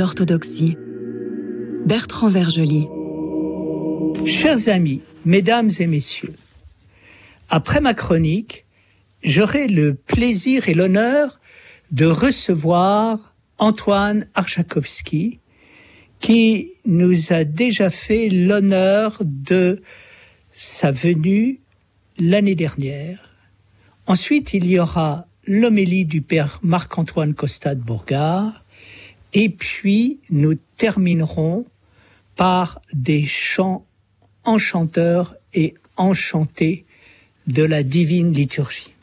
L'orthodoxie. Bertrand Vergely. Chers amis, mesdames et messieurs, après ma chronique, j'aurai le plaisir et l'honneur de recevoir Antoine Archakovsky, qui nous a déjà fait l'honneur de sa venue l'année dernière. Ensuite, il y aura l'homélie du père Marc-Antoine Costa de Bourgard, et puis nous terminerons par des chants enchanteurs et enchantés de la divine liturgie.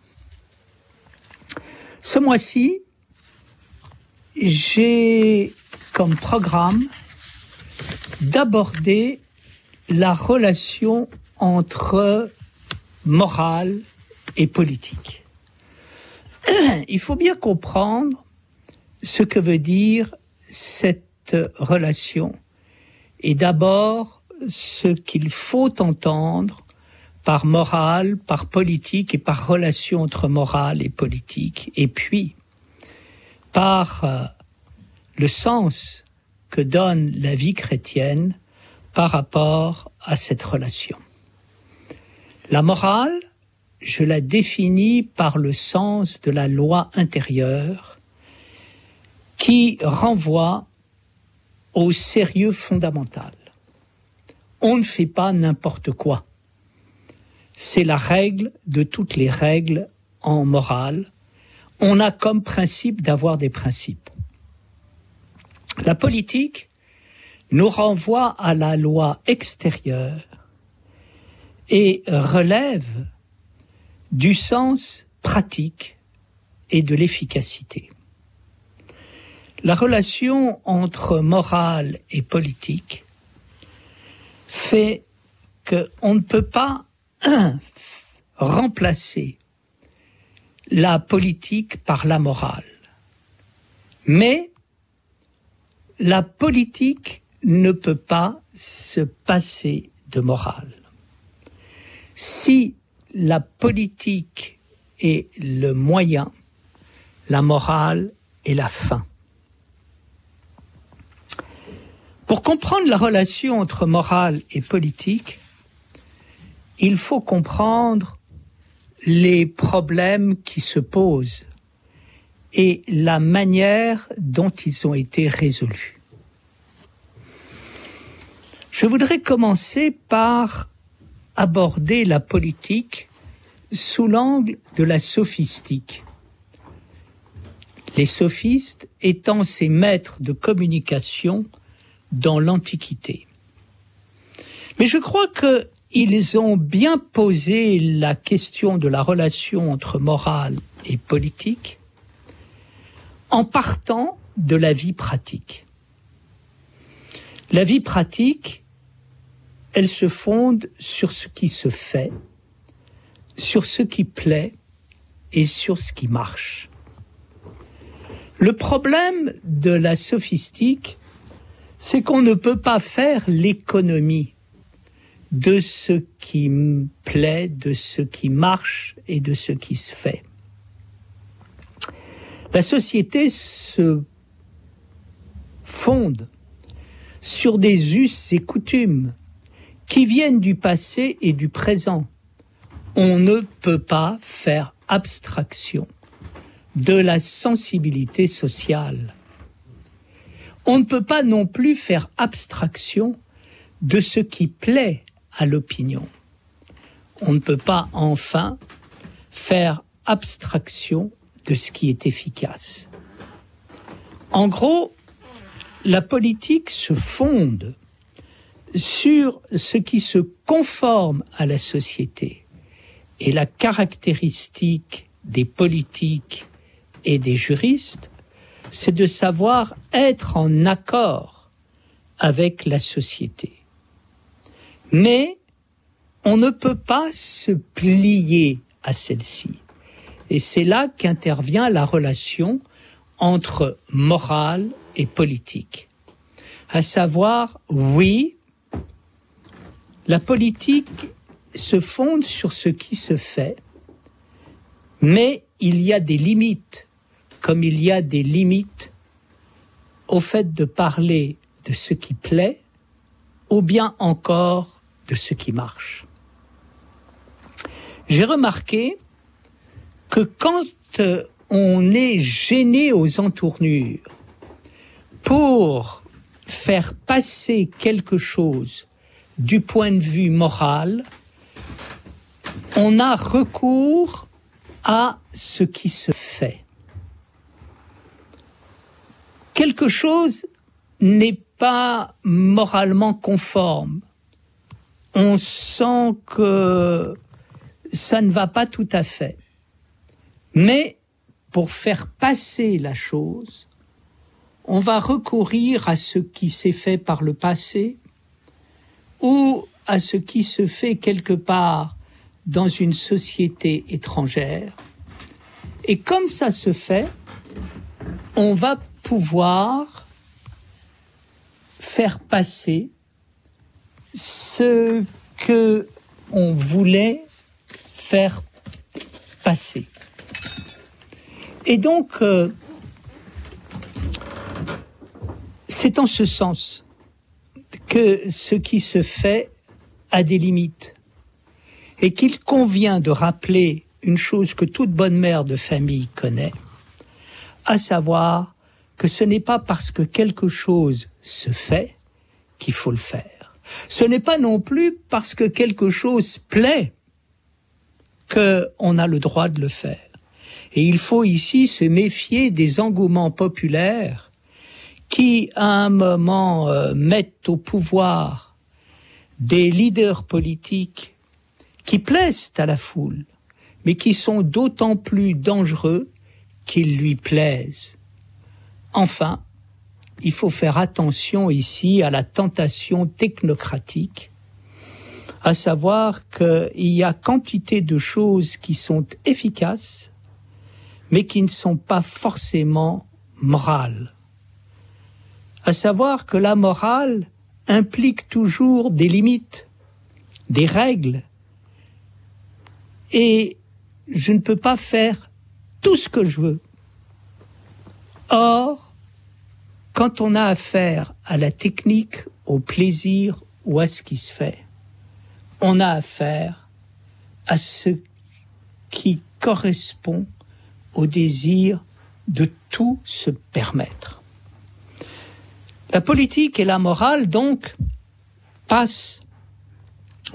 Ce mois-ci, j'ai comme programme d'aborder la relation entre morale et politique. Il faut bien comprendre ce que veut dire cette relation et d'abord ce qu'il faut entendre par morale, par politique et par relation entre morale et politique, et puis par euh, le sens que donne la vie chrétienne par rapport à cette relation. La morale, je la définis par le sens de la loi intérieure qui renvoie au sérieux fondamental. On ne fait pas n'importe quoi. C'est la règle de toutes les règles en morale. On a comme principe d'avoir des principes. La politique nous renvoie à la loi extérieure et relève du sens pratique et de l'efficacité. La relation entre morale et politique fait qu'on ne peut pas remplacer la politique par la morale. Mais la politique ne peut pas se passer de morale. Si la politique est le moyen, la morale est la fin. Pour comprendre la relation entre morale et politique, il faut comprendre les problèmes qui se posent et la manière dont ils ont été résolus. Je voudrais commencer par aborder la politique sous l'angle de la sophistique. Les sophistes étant ces maîtres de communication dans l'Antiquité. Mais je crois qu'ils ont bien posé la question de la relation entre morale et politique en partant de la vie pratique. La vie pratique, elle se fonde sur ce qui se fait, sur ce qui plaît et sur ce qui marche. Le problème de la sophistique, c'est qu'on ne peut pas faire l'économie de ce qui plaît, de ce qui marche et de ce qui se fait. La société se fonde sur des us et coutumes qui viennent du passé et du présent. On ne peut pas faire abstraction de la sensibilité sociale on ne peut pas non plus faire abstraction de ce qui plaît à l'opinion. On ne peut pas enfin faire abstraction de ce qui est efficace. En gros, la politique se fonde sur ce qui se conforme à la société. Et la caractéristique des politiques et des juristes, c'est de savoir être en accord avec la société. Mais on ne peut pas se plier à celle-ci. Et c'est là qu'intervient la relation entre morale et politique. À savoir, oui, la politique se fonde sur ce qui se fait, mais il y a des limites comme il y a des limites au fait de parler de ce qui plaît ou bien encore de ce qui marche. J'ai remarqué que quand euh, on est gêné aux entournures pour faire passer quelque chose du point de vue moral, on a recours à ce qui se fait. Quelque chose n'est pas moralement conforme. On sent que ça ne va pas tout à fait. Mais pour faire passer la chose, on va recourir à ce qui s'est fait par le passé ou à ce qui se fait quelque part dans une société étrangère. Et comme ça se fait, on va pouvoir faire passer ce que on voulait faire passer. Et donc, euh, c'est en ce sens que ce qui se fait a des limites et qu'il convient de rappeler une chose que toute bonne mère de famille connaît, à savoir que ce n'est pas parce que quelque chose se fait qu'il faut le faire. Ce n'est pas non plus parce que quelque chose plaît qu'on a le droit de le faire. Et il faut ici se méfier des engouements populaires qui, à un moment, euh, mettent au pouvoir des leaders politiques qui plaisent à la foule, mais qui sont d'autant plus dangereux qu'ils lui plaisent. Enfin, il faut faire attention ici à la tentation technocratique, à savoir qu'il y a quantité de choses qui sont efficaces, mais qui ne sont pas forcément morales. À savoir que la morale implique toujours des limites, des règles, et je ne peux pas faire tout ce que je veux. Or, quand on a affaire à la technique, au plaisir ou à ce qui se fait, on a affaire à ce qui correspond au désir de tout se permettre. La politique et la morale, donc, passent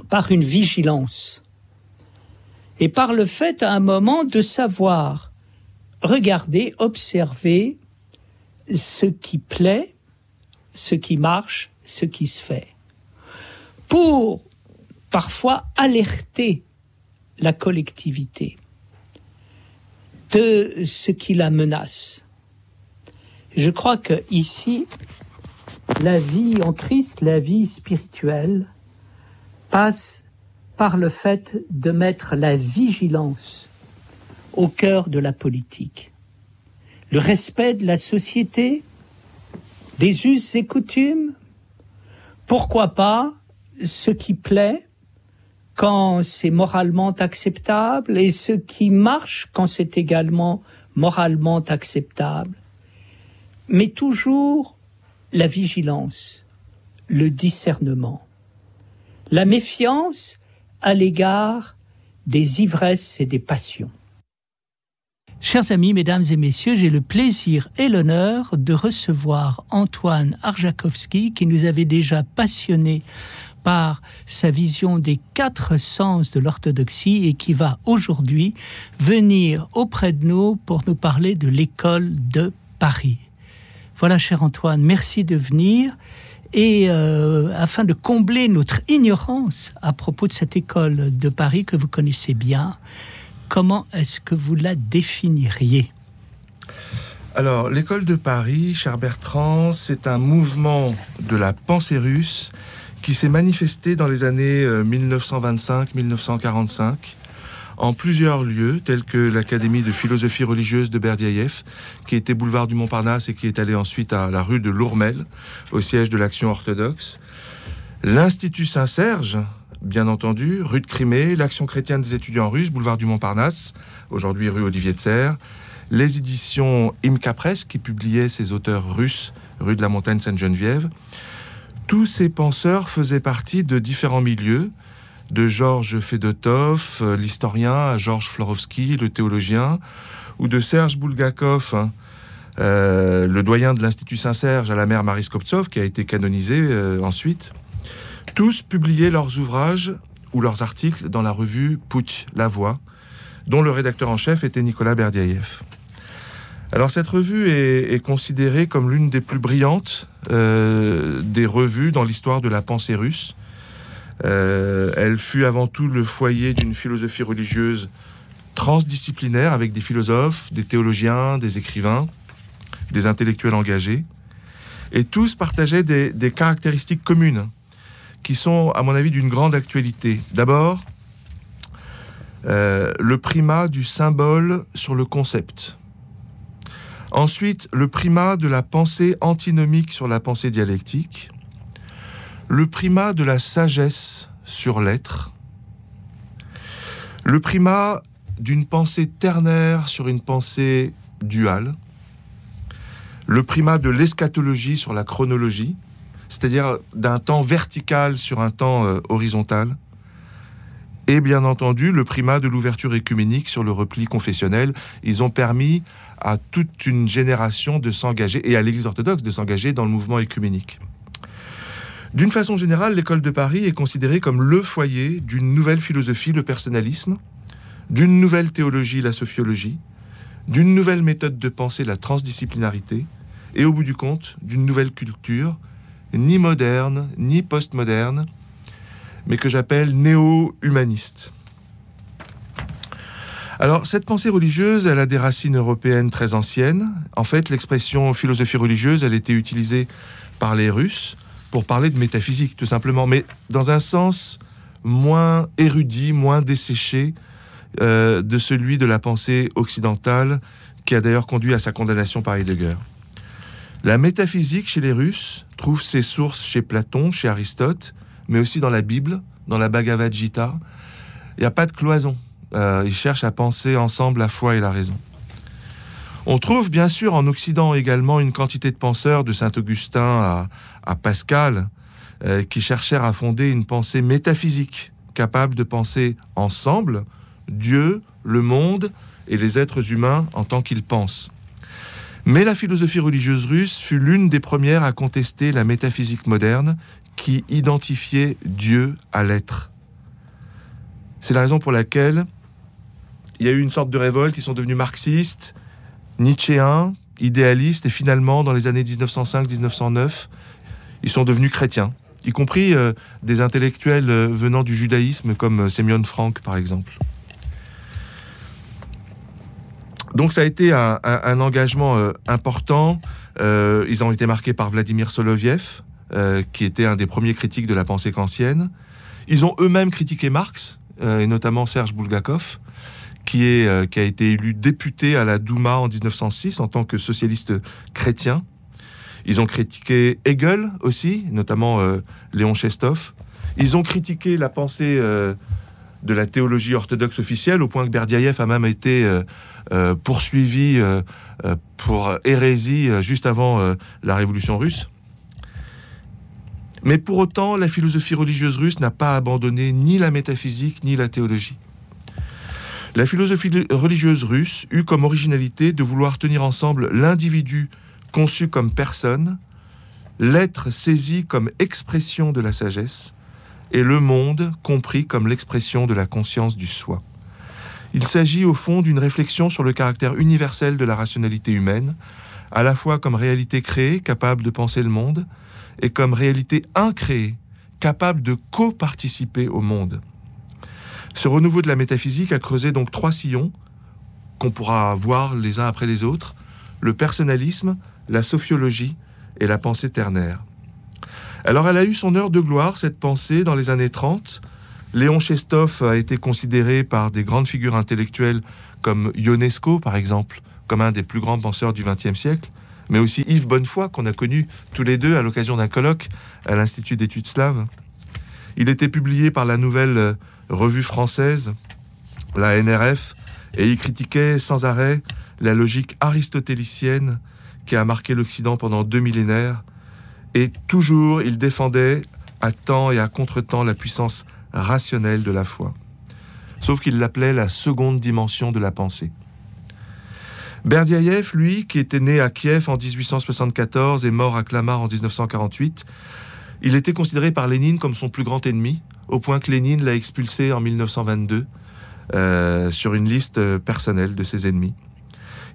par une vigilance et par le fait à un moment de savoir regarder, observer ce qui plaît, ce qui marche, ce qui se fait, pour parfois alerter la collectivité de ce qui la menace. Je crois que ici, la vie en Christ, la vie spirituelle, passe par le fait de mettre la vigilance au cœur de la politique le respect de la société, des us et coutumes, pourquoi pas ce qui plaît quand c'est moralement acceptable et ce qui marche quand c'est également moralement acceptable. Mais toujours la vigilance, le discernement, la méfiance à l'égard des ivresses et des passions. Chers amis, mesdames et messieurs, j'ai le plaisir et l'honneur de recevoir Antoine Arjakovski qui nous avait déjà passionnés par sa vision des quatre sens de l'orthodoxie et qui va aujourd'hui venir auprès de nous pour nous parler de l'école de Paris. Voilà, cher Antoine, merci de venir. Et euh, afin de combler notre ignorance à propos de cette école de Paris que vous connaissez bien, Comment est-ce que vous la définiriez alors, l'école de Paris, cher Bertrand, c'est un mouvement de la pensée russe qui s'est manifesté dans les années 1925-1945 euh, en plusieurs lieux, tels que l'Académie de philosophie religieuse de Berdiaïev, qui était boulevard du Montparnasse et qui est allé ensuite à la rue de Lourmel, au siège de l'Action orthodoxe, l'Institut Saint-Serge, bien entendu, rue de Crimée, l'Action chrétienne des étudiants russes, boulevard du Montparnasse, aujourd'hui rue Olivier de Serre, les éditions Imka Press, qui publiaient ces auteurs russes, rue de la Montagne Sainte-Geneviève. Tous ces penseurs faisaient partie de différents milieux, de Georges Fedotov, l'historien, Georges Florovski, le théologien, ou de Serge Bulgakov, hein, euh, le doyen de l'Institut Saint-Serge à la mère Marie Skoptsov, qui a été canonisé euh, ensuite. Tous publiaient leurs ouvrages ou leurs articles dans la revue Pouch, La Voix, dont le rédacteur en chef était Nicolas Berdiaïev. Alors cette revue est, considérée comme l'une des plus brillantes des revues dans l'histoire de la pensée russe. Euh, elle fut avant tout le foyer d'une philosophie religieuse transdisciplinaire avec des philosophes, des théologiens, des écrivains, des intellectuels engagés. Et tous partageaient des, caractéristiques communes qui sont, à mon avis, d'une grande actualité. D'abord, euh, le primat du symbole sur le concept. Ensuite, le primat de la pensée antinomique sur la pensée dialectique le primat de la sagesse sur l'être, le primat d'une pensée ternaire sur une pensée duale, le primat de l'eschatologie sur la chronologie, c'est-à-dire d'un temps vertical sur un temps euh, horizontal, et bien entendu le primat de l'ouverture écuménique sur le repli confessionnel. Ils ont permis à toute une génération de s'engager, et à l'Église orthodoxe de s'engager dans le mouvement écuménique. D'une façon générale, l'école de Paris est considérée comme le foyer d'une nouvelle philosophie, le personnalisme, d'une nouvelle théologie, la sophiologie, d'une nouvelle méthode de pensée, la transdisciplinarité, et au bout du compte, d'une nouvelle culture, ni moderne, ni postmoderne, mais que j'appelle néo-humaniste. Alors, cette pensée religieuse, elle a des racines européennes très anciennes. En fait, l'expression philosophie religieuse, elle était utilisée par les Russes pour parler de métaphysique, tout simplement, mais dans un sens moins érudit, moins desséché euh, de celui de la pensée occidentale, qui a d'ailleurs conduit à sa condamnation par Heidegger. La métaphysique chez les Russes trouve ses sources chez Platon, chez Aristote, mais aussi dans la Bible, dans la Bhagavad Gita. Il n'y a pas de cloison. Euh, ils cherchent à penser ensemble la foi et la raison. On trouve bien sûr en Occident également une quantité de penseurs, de Saint-Augustin à, Pascal, euh, qui cherchèrent à fonder une pensée métaphysique, capable de penser ensemble Dieu, le monde et les êtres humains en tant qu'ils pensent. Mais la philosophie religieuse russe fut l'une des premières à contester la métaphysique moderne qui identifiait Dieu à l'être. C'est la raison pour laquelle il y a eu une sorte de révolte, ils sont devenus marxistes, nietzschéens, idéalistes, et finalement, dans les années 1905-1909, ils sont devenus chrétiens, y compris euh, des intellectuels euh, venant du judaïsme, comme euh, Semyon Frank, par exemple. Donc ça a été un, engagement important. ils ont été marqués par Vladimir Soloviev, qui était un des premiers critiques de la pensée kantienne. Ils ont eux-mêmes critiqué Marx, et notamment Serge Bulgakov qui, euh, qui a été élu député à la Douma en 1906 en tant que socialiste chrétien. Ils ont critiqué Hegel aussi, notamment euh, Léon Chestov. Ils ont critiqué la pensée euh, de la théologie orthodoxe officielle, au point que Berdiaïev a même été poursuivi pour hérésie juste avant la révolution russe. Mais pour autant, la philosophie religieuse russe n'a pas abandonné ni la métaphysique ni la théologie. La philosophie religieuse russe eut comme originalité de vouloir tenir ensemble l'individu conçu comme personne, l'être saisi comme expression de la sagesse, et le monde compris comme l'expression de la conscience du soi. Il s'agit au fond d'une réflexion sur le caractère universel de la rationalité humaine, à la fois comme réalité créée, capable de penser le monde, et comme réalité incréée, capable de co-participer au monde. Ce renouveau de la métaphysique a creusé donc trois sillons qu'on pourra voir les uns après les autres, le personnalisme, la sophiologie et la pensée ternaire. Alors elle a eu son heure de gloire, cette pensée, dans les années 30. Léon Chestov a été considéré par des grandes figures intellectuelles comme Ionesco, par exemple, comme un des plus grands penseurs du XXe siècle, mais aussi Yves Bonnefoy, qu'on a connu tous les deux à l'occasion d'un colloque à l'Institut d'études slaves. Il était publié par la nouvelle revue française, la NRF, et il critiquait sans arrêt la logique aristotélicienne qui a marqué l'Occident pendant deux millénaires, et toujours il défendait à temps et à contre-temps la puissance rationnelle de la foi. Sauf qu'il l'appelait la seconde dimension de la pensée. Berdiaïev, lui, qui était né à Kiev en 1874 et mort à Clamart en 1948, il était considéré par Lénine comme son plus grand ennemi, au point que Lénine l'a expulsé en 1922 euh, sur une liste personnelle de ses ennemis.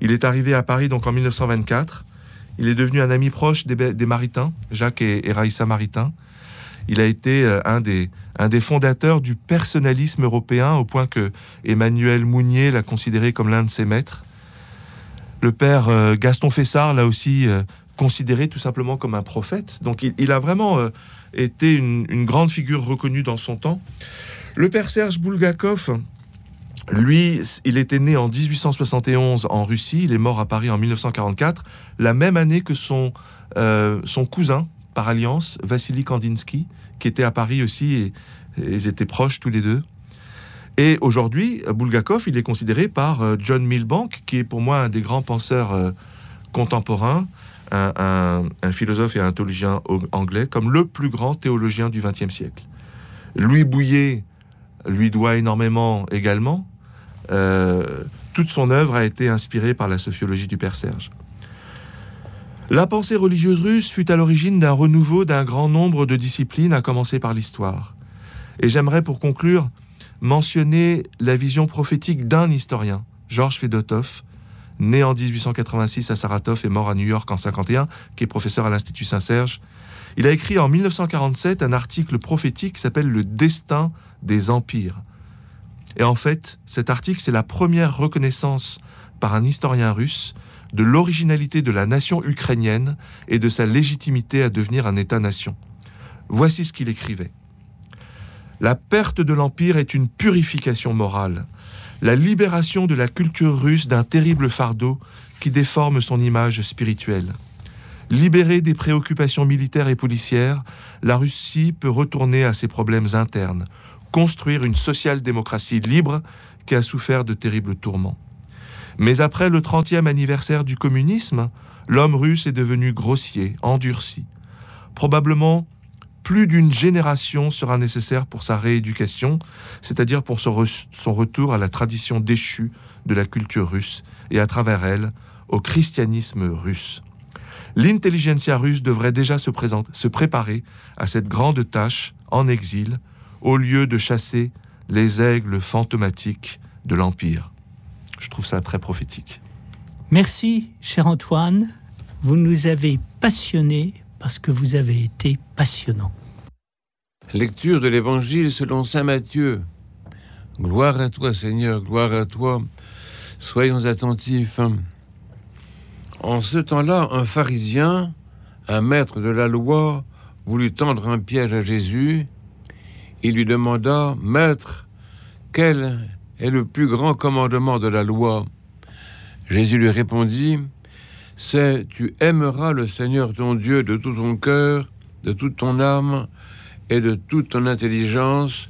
Il est arrivé à Paris donc en 1924. Il est devenu un ami proche des, Maritains, Jacques et, Raïssa Maritain. Il a été euh, un des, un des fondateurs du personnalisme européen, au point que Emmanuel Mounier l'a considéré comme l'un de ses maîtres. Le père Gaston Fessard l'a aussi considéré tout simplement comme un prophète. Donc il, a vraiment été une, une, grande figure reconnue dans son temps. Le père Serge Boulgakov, lui, il était né en 1871 en Russie, il est mort à Paris en 1944, la même année que son, euh, son cousin par alliance, Vassili Kandinsky, qui était à Paris aussi, et, ils étaient proches tous les deux. Et aujourd'hui, Bulgakov, il est considéré par euh, John Milbank, qui est pour moi un des grands penseurs euh, contemporains, un, un, philosophe et un théologien anglais, comme le plus grand théologien du XXe siècle. Louis Bouillet lui doit énormément également. Euh, toute son œuvre a été inspirée par la sociologie du Père Serge. La pensée religieuse russe fut à l'origine d'un renouveau d'un grand nombre de disciplines, à commencer par l'histoire. Et j'aimerais pour conclure mentionner la vision prophétique d'un historien, Georges Fedotov, né en 1886 à Saratov et mort à New York en 51, qui est professeur à l'Institut Saint-Serge. Il a écrit en 1947 un article prophétique qui s'appelle Le destin des empires. Et en fait, cet article, c'est la première reconnaissance par un historien russe de l'originalité de la nation ukrainienne et de sa légitimité à devenir un État-nation. Voici ce qu'il écrivait. La perte de l'Empire est une purification morale, la libération de la culture russe d'un terrible fardeau qui déforme son image spirituelle. Libérée des préoccupations militaires et policières, la Russie peut retourner à ses problèmes internes, construire une social-démocratie libre qui a souffert de terribles tourments. Mais après le 30e anniversaire du communisme, l'homme russe est devenu grossier, endurci. Probablement, plus d'une génération sera nécessaire pour sa rééducation, c'est-à-dire pour son, retour à la tradition déchue de la culture russe et à travers elle au christianisme russe. L'intelligentsia russe devrait déjà se, se préparer à cette grande tâche en exil au lieu de chasser les aigles fantomatiques de l'Empire. Je trouve ça très prophétique. Merci, cher Antoine. Vous nous avez passionnés parce que vous avez été passionnant. Lecture de l'Évangile selon Saint Matthieu. Gloire à toi, Seigneur, gloire à toi. Soyons attentifs. En ce temps-là, un pharisien, un maître de la loi, voulut tendre un piège à Jésus il lui demanda, Maître, quel est le plus grand commandement de la loi? Jésus lui répondit, C'est tu aimeras le Seigneur ton Dieu de tout ton cœur, de toute ton âme et de toute ton intelligence.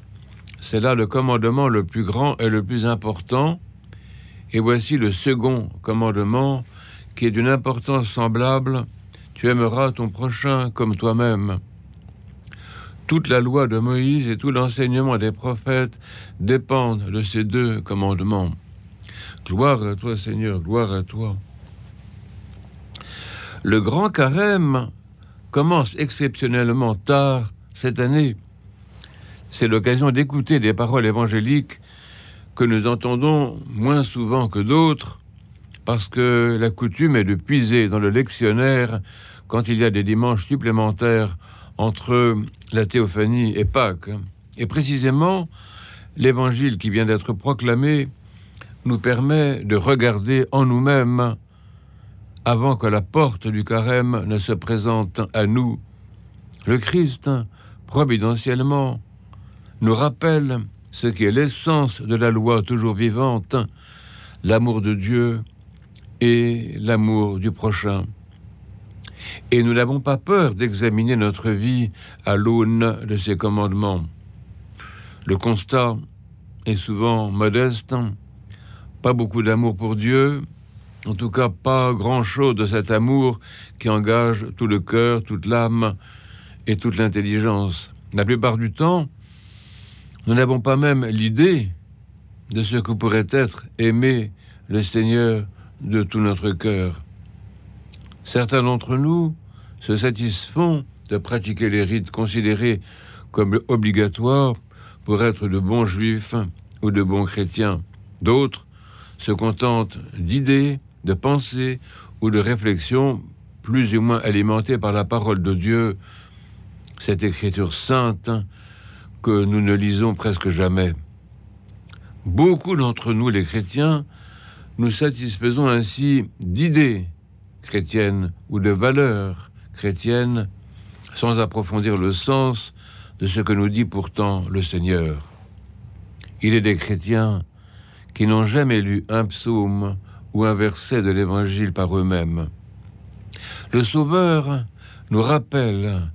C'est là le commandement le plus grand et le plus important. Et voici le second commandement qui est d'une importance semblable. Tu aimeras ton prochain comme toi-même. Toute la loi de Moïse et tout l'enseignement des prophètes dépendent de ces deux commandements. Gloire à toi Seigneur, gloire à toi. Le grand carême commence exceptionnellement tard cette année. C'est l'occasion d'écouter des paroles évangéliques que nous entendons moins souvent que d'autres, parce que la coutume est de puiser dans le lectionnaire quand il y a des dimanches supplémentaires entre la théophanie et Pâques. Et précisément, l'évangile qui vient d'être proclamé nous permet de regarder en nous-mêmes avant que la porte du carême ne se présente à nous. Le Christ, providentiellement, nous rappelle ce qui est l'essence de la loi toujours vivante, l'amour de Dieu et l'amour du prochain. Et nous n'avons pas peur d'examiner notre vie à l'aune de ces commandements. Le constat est souvent modeste, pas beaucoup d'amour pour Dieu, en tout cas pas grand-chose de cet amour qui engage tout le cœur, toute l'âme et toute l'intelligence. La plupart du temps, nous n'avons pas même l'idée de ce que pourrait être aimer le Seigneur de tout notre cœur. Certains d'entre nous se satisfont de pratiquer les rites considérés comme obligatoires pour être de bons juifs ou de bons chrétiens. D'autres se contentent d'idées, de pensées ou de réflexions plus ou moins alimentées par la parole de Dieu, cette écriture sainte que nous ne lisons presque jamais. Beaucoup d'entre nous, les chrétiens, nous satisfaisons ainsi d'idées chrétiennes ou de valeurs chrétiennes sans approfondir le sens de ce que nous dit pourtant le Seigneur. Il est des chrétiens qui n'ont jamais lu un psaume ou un verset de l'Évangile par eux-mêmes. Le Sauveur nous rappelle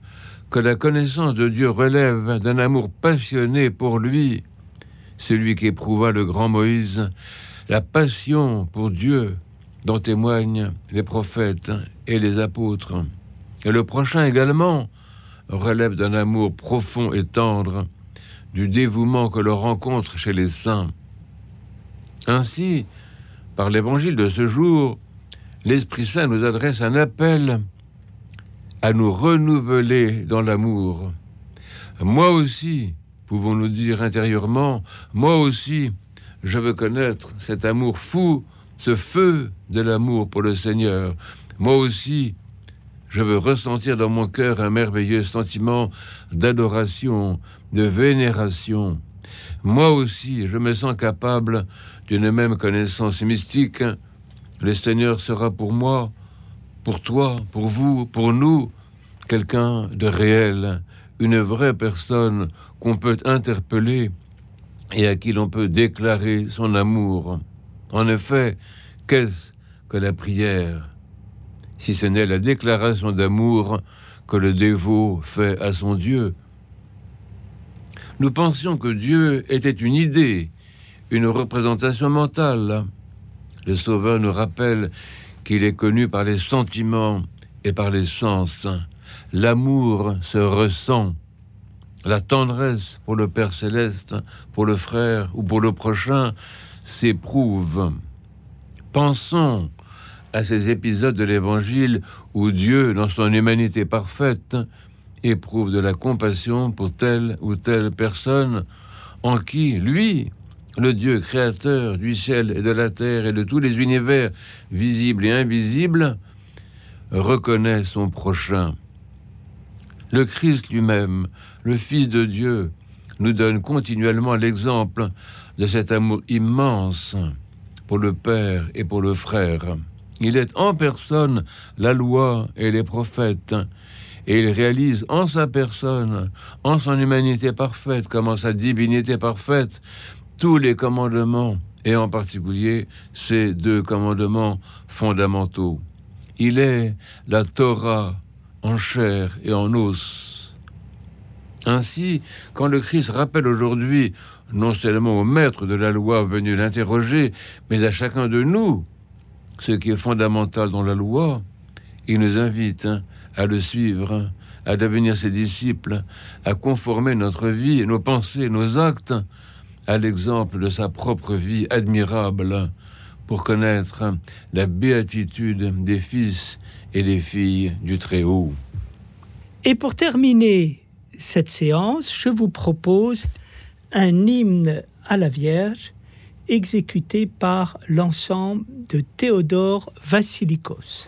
que la connaissance de Dieu relève d'un amour passionné pour lui celui qui éprouva le grand Moïse, la passion pour Dieu dont témoignent les prophètes et les apôtres. Et le prochain également relève d'un amour profond et tendre, du dévouement que l'on rencontre chez les saints. Ainsi, par l'évangile de ce jour, l'Esprit Saint nous adresse un appel à nous renouveler dans l'amour. Moi aussi, pouvons-nous dire intérieurement, moi aussi, je veux connaître cet amour fou, ce feu de l'amour pour le Seigneur. Moi aussi, je veux ressentir dans mon cœur un merveilleux sentiment d'adoration, de vénération. Moi aussi, je me sens capable d'une même connaissance mystique. Le Seigneur sera pour moi, pour toi, pour vous, pour nous, quelqu'un de réel, une vraie personne qu'on peut interpeller et à qui l'on peut déclarer son amour. En effet, qu'est-ce que la prière si ce n'est la déclaration d'amour que le dévot fait à son Dieu? Nous pensions que Dieu était une idée, une représentation mentale. Le Sauveur nous rappelle qu'il est connu par les sentiments et par les sens. L'amour se ressent la tendresse pour le Père céleste, pour le frère ou pour le prochain s'éprouve. Pensons à ces épisodes de l'Évangile où Dieu, dans son humanité parfaite, éprouve de la compassion pour telle ou telle personne en qui, lui, le Dieu créateur du ciel et de la terre et de tous les univers visibles et invisibles, reconnaît son prochain. Le Christ lui-même le Fils de Dieu, nous donne continuellement l'exemple de cet amour immense pour le Père et pour le frère. Il est en personne la loi et les prophètes, et il réalise en sa personne, en son humanité parfaite comme en sa divinité parfaite, tous les commandements, et en particulier ces deux commandements fondamentaux. Il est la Torah en chair et en os. Ainsi, quand le Christ rappelle aujourd'hui, non seulement au maître de la loi venu l'interroger, mais à chacun de nous, ce qui est fondamental dans la loi, il nous invite hein, à le suivre, à devenir ses disciples, à conformer notre vie, nos pensées, nos actes à l'exemple de sa propre vie admirable pour connaître la béatitude des fils et des filles du Très-Haut. Et pour terminer cette séance, je vous propose un hymne à la Vierge exécuté par l'ensemble de Théodore Vassilikos.